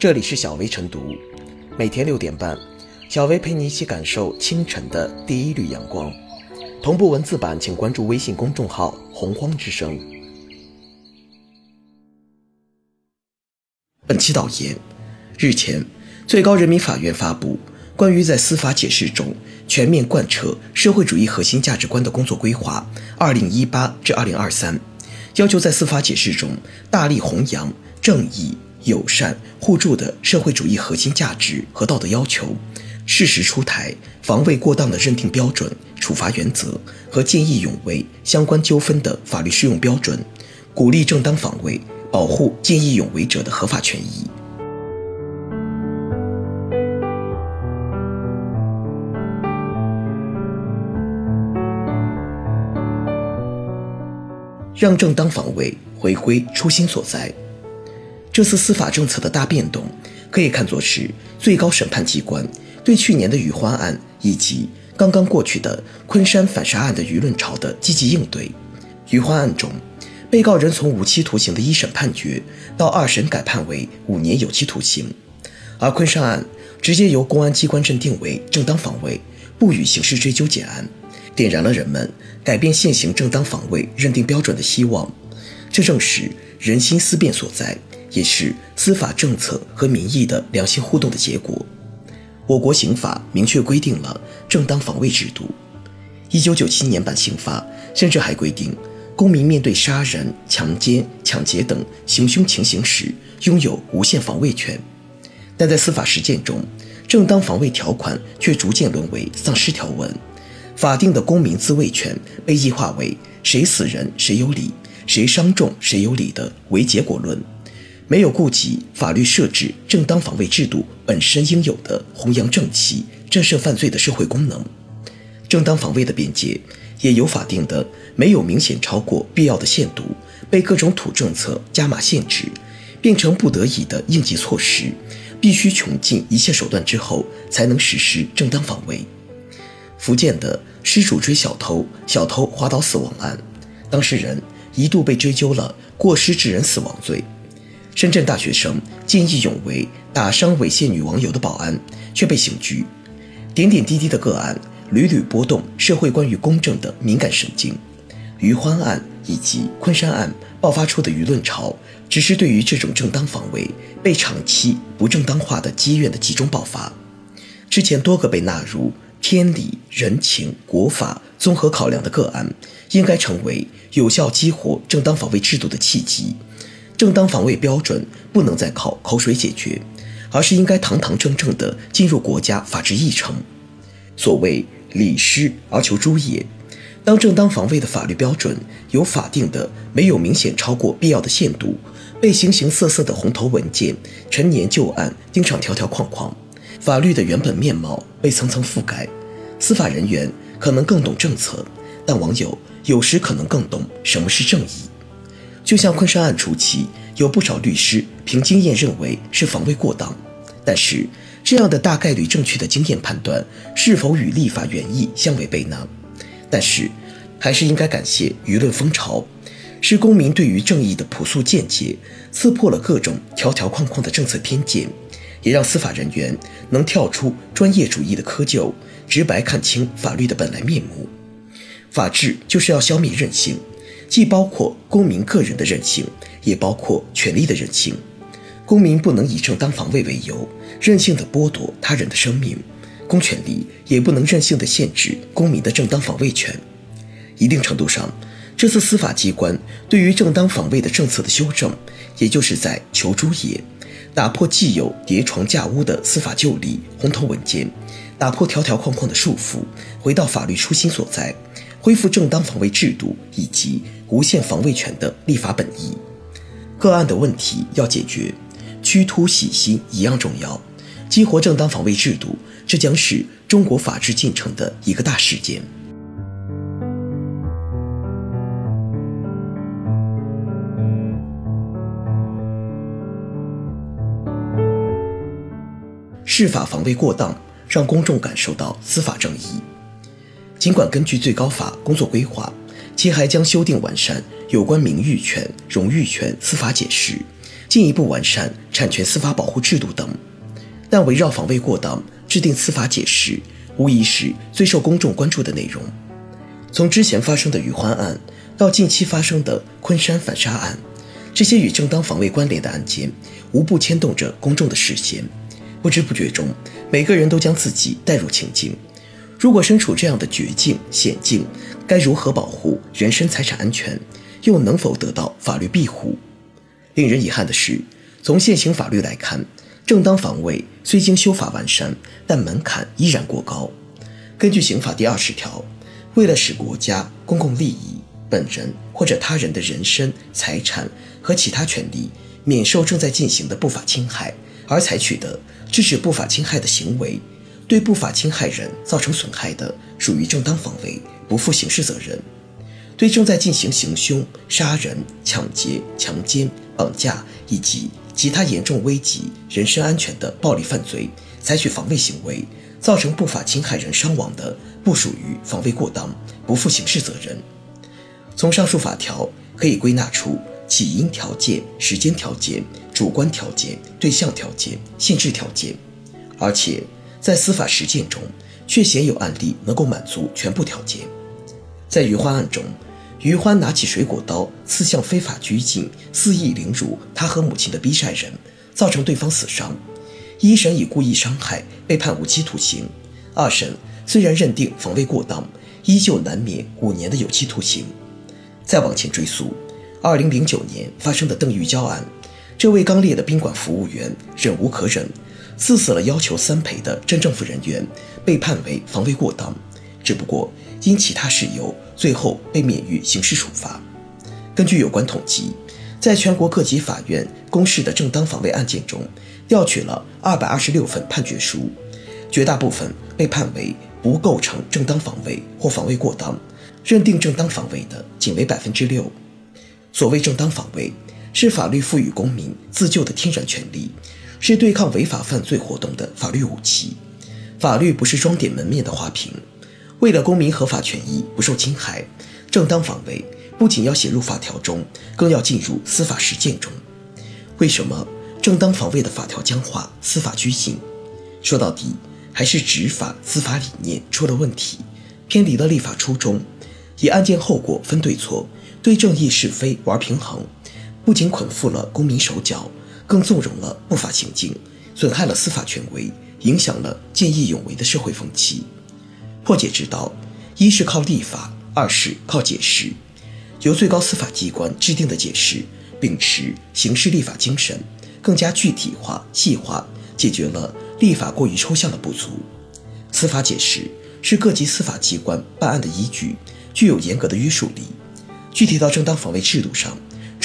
这里是小薇晨读，每天六点半，小薇陪你一起感受清晨的第一缕阳光。同步文字版，请关注微信公众号“洪荒之声”。本期导言：日前，最高人民法院发布关于在司法解释中全面贯彻社会主义核心价值观的工作规划（二零一八至二零二三），要求在司法解释中大力弘扬正义。友善互助的社会主义核心价值和道德要求，适时出台防卫过当的认定标准、处罚原则和见义勇为相关纠纷的法律适用标准，鼓励正当防卫，保护见义勇为者的合法权益，让正当防卫回归初心所在。这次司法政策的大变动，可以看作是最高审判机关对去年的余欢案以及刚刚过去的昆山反杀案的舆论潮的积极应对。余欢案中，被告人从无期徒刑的一审判决到二审改判为五年有期徒刑，而昆山案直接由公安机关认定为正当防卫，不予刑事追究结案，点燃了人们改变现行正当防卫认定标准的希望。这正是人心思变所在。也是司法政策和民意的良性互动的结果。我国刑法明确规定了正当防卫制度。一九九七年版刑法甚至还规定，公民面对杀人、强奸、抢劫等行凶情形时，拥有无限防卫权。但在司法实践中，正当防卫条款却逐渐沦为丧尸条文，法定的公民自卫权被异化为谁死人谁有理，谁伤重谁有理的唯结果论。没有顾及法律设置正当防卫制度本身应有的弘扬正气、震慑犯罪的社会功能，正当防卫的边界也有法定的没有明显超过必要的限度，被各种土政策加码限制，变成不得已的应急措施，必须穷尽一切手段之后才能实施正当防卫。福建的失主追小偷，小偷滑倒死亡案，当事人一度被追究了过失致人死亡罪。深圳大学生见义勇为打伤猥亵女网友的保安，却被刑拘。点点滴滴的个案，屡屡波动社会关于公正的敏感神经。余欢案以及昆山案爆发出的舆论潮，只是对于这种正当防卫被长期不正当化的积怨的集中爆发。之前多个被纳入天理、人情、国法综合考量的个案，应该成为有效激活正当防卫制度的契机。正当防卫标准不能再靠口水解决，而是应该堂堂正正地进入国家法治议程。所谓礼失而求诸也，当正当防卫的法律标准有法定的没有明显超过必要的限度，被形形色色的红头文件、陈年旧案钉上条条框框，法律的原本面貌被层层覆盖。司法人员可能更懂政策，但网友有时可能更懂什么是正义。就像昆山案初期，有不少律师凭经验认为是防卫过当，但是这样的大概率正确的经验判断是否与立法原意相违背呢？但是还是应该感谢舆论风潮，是公民对于正义的朴素见解，刺破了各种条条框框的政策偏见，也让司法人员能跳出专业主义的窠臼，直白看清法律的本来面目。法治就是要消灭任性。既包括公民个人的任性，也包括权利的任性。公民不能以正当防卫为由，任性的剥夺他人的生命；公权力也不能任性的限制公民的正当防卫权。一定程度上，这次司法机关对于正当防卫的政策的修正，也就是在求诸野，打破既有叠床架屋的司法旧例、红头文件，打破条条框框的束缚，回到法律初心所在。恢复正当防卫制度以及无限防卫权的立法本意，个案的问题要解决，驱突洗心一样重要。激活正当防卫制度，这将是中国法治进程的一个大事件。释法防卫过当，让公众感受到司法正义。尽管根据最高法工作规划，其还将修订完善有关名誉权、荣誉权司法解释，进一步完善产权司法保护制度等。但围绕防卫过当制定司法解释，无疑是最受公众关注的内容。从之前发生的余欢案，到近期发生的昆山反杀案，这些与正当防卫关联的案件，无不牵动着公众的视线。不知不觉中，每个人都将自己带入情境。如果身处这样的绝境险境，该如何保护人身财产安全？又能否得到法律庇护？令人遗憾的是，从现行法律来看，正当防卫虽经修法完善，但门槛依然过高。根据刑法第二十条，为了使国家公共利益、本人或者他人的人身、财产和其他权利免受正在进行的不法侵害，而采取的制止不法侵害的行为，对不法侵害人造成损害的，属于正当防卫，不负刑事责任。对正在进行行凶、杀人、抢劫、强奸、绑架以及其他严重危及人身安全的暴力犯罪，采取防卫行为，造成不法侵害人伤亡的，不属于防卫过当，不负刑事责任。从上述法条可以归纳出起因条件、时间条件、主观条件、对象条件、性质条件，而且在司法实践中，却鲜有案例能够满足全部条件。在余欢案中。余欢拿起水果刀刺向非法拘禁、肆意凌辱他和母亲的逼债人，造成对方死伤。一审以故意伤害被判无期徒刑，二审虽然认定防卫过当，依旧难免五年的有期徒刑。再往前追溯，二零零九年发生的邓玉娇案，这位刚烈的宾馆服务员忍无可忍，刺死了要求三陪的镇政府人员，被判为防卫过当。只不过因其他事由，最后被免于刑事处罚。根据有关统计，在全国各级法院公示的正当防卫案件中，调取了二百二十六份判决书，绝大部分被判为不构成正当防卫或防卫过当，认定正当防卫的仅为百分之六。所谓正当防卫，是法律赋予公民自救的天然权利，是对抗违法犯罪活动的法律武器。法律不是装点门面的花瓶。为了公民合法权益不受侵害，正当防卫不仅要写入法条中，更要进入司法实践中。为什么正当防卫的法条僵化、司法拘谨？说到底，还是执法司法理念出了问题，偏离了立法初衷，以案件后果分对错，对正义是非玩平衡，不仅捆缚了公民手脚，更纵容了不法行径，损害了司法权威，影响了见义勇为的社会风气。破解之道，一是靠立法，二是靠解释。由最高司法机关制定的解释，秉持刑事立法精神，更加具体化、细化，解决了立法过于抽象的不足。司法解释是各级司法机关办案的依据，具有严格的约束力。具体到正当防卫制度上，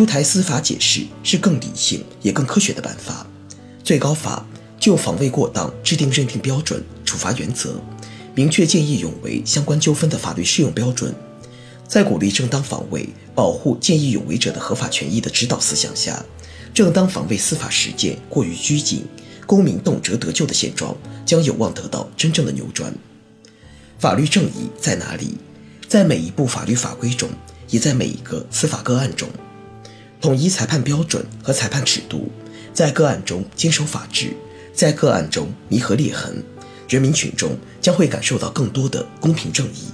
出台司法解释是更理性也更科学的办法。最高法就防卫过当制定认定标准、处罚原则。明确见义勇为相关纠纷的法律适用标准，在鼓励正当防卫、保护见义勇为者的合法权益的指导思想下，正当防卫司法实践过于拘谨，公民动辄得咎的现状将有望得到真正的扭转。法律正义在哪里？在每一部法律法规中，也在每一个司法个案中。统一裁判标准和裁判尺度，在个案中坚守法治，在个案中弥合裂痕。人民群众将会感受到更多的公平正义。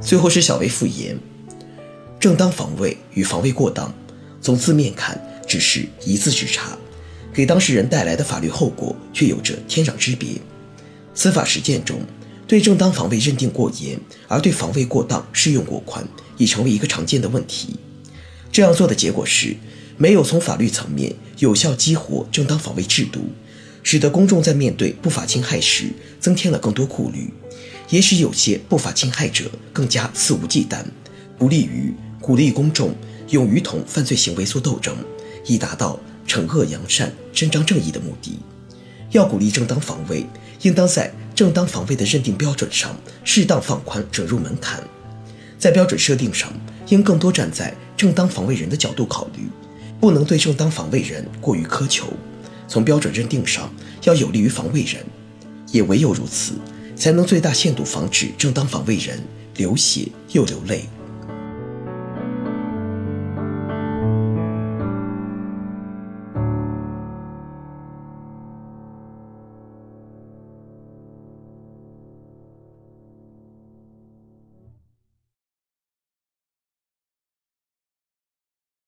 最后是小微复言：正当防卫与防卫过当，从字面看只是一字之差，给当事人带来的法律后果却有着天壤之别。司法实践中，对正当防卫认定过严，而对防卫过当适用过宽。已成为一个常见的问题。这样做的结果是，没有从法律层面有效激活正当防卫制度，使得公众在面对不法侵害时增添了更多顾虑，也使有些不法侵害者更加肆无忌惮，不利于鼓励公众勇于同犯罪行为作斗争，以达到惩恶扬善、伸张正义的目的。要鼓励正当防卫，应当在正当防卫的认定标准上适当放宽准入门槛。在标准设定上，应更多站在正当防卫人的角度考虑，不能对正当防卫人过于苛求。从标准认定上，要有利于防卫人。也唯有如此，才能最大限度防止正当防卫人流血又流泪。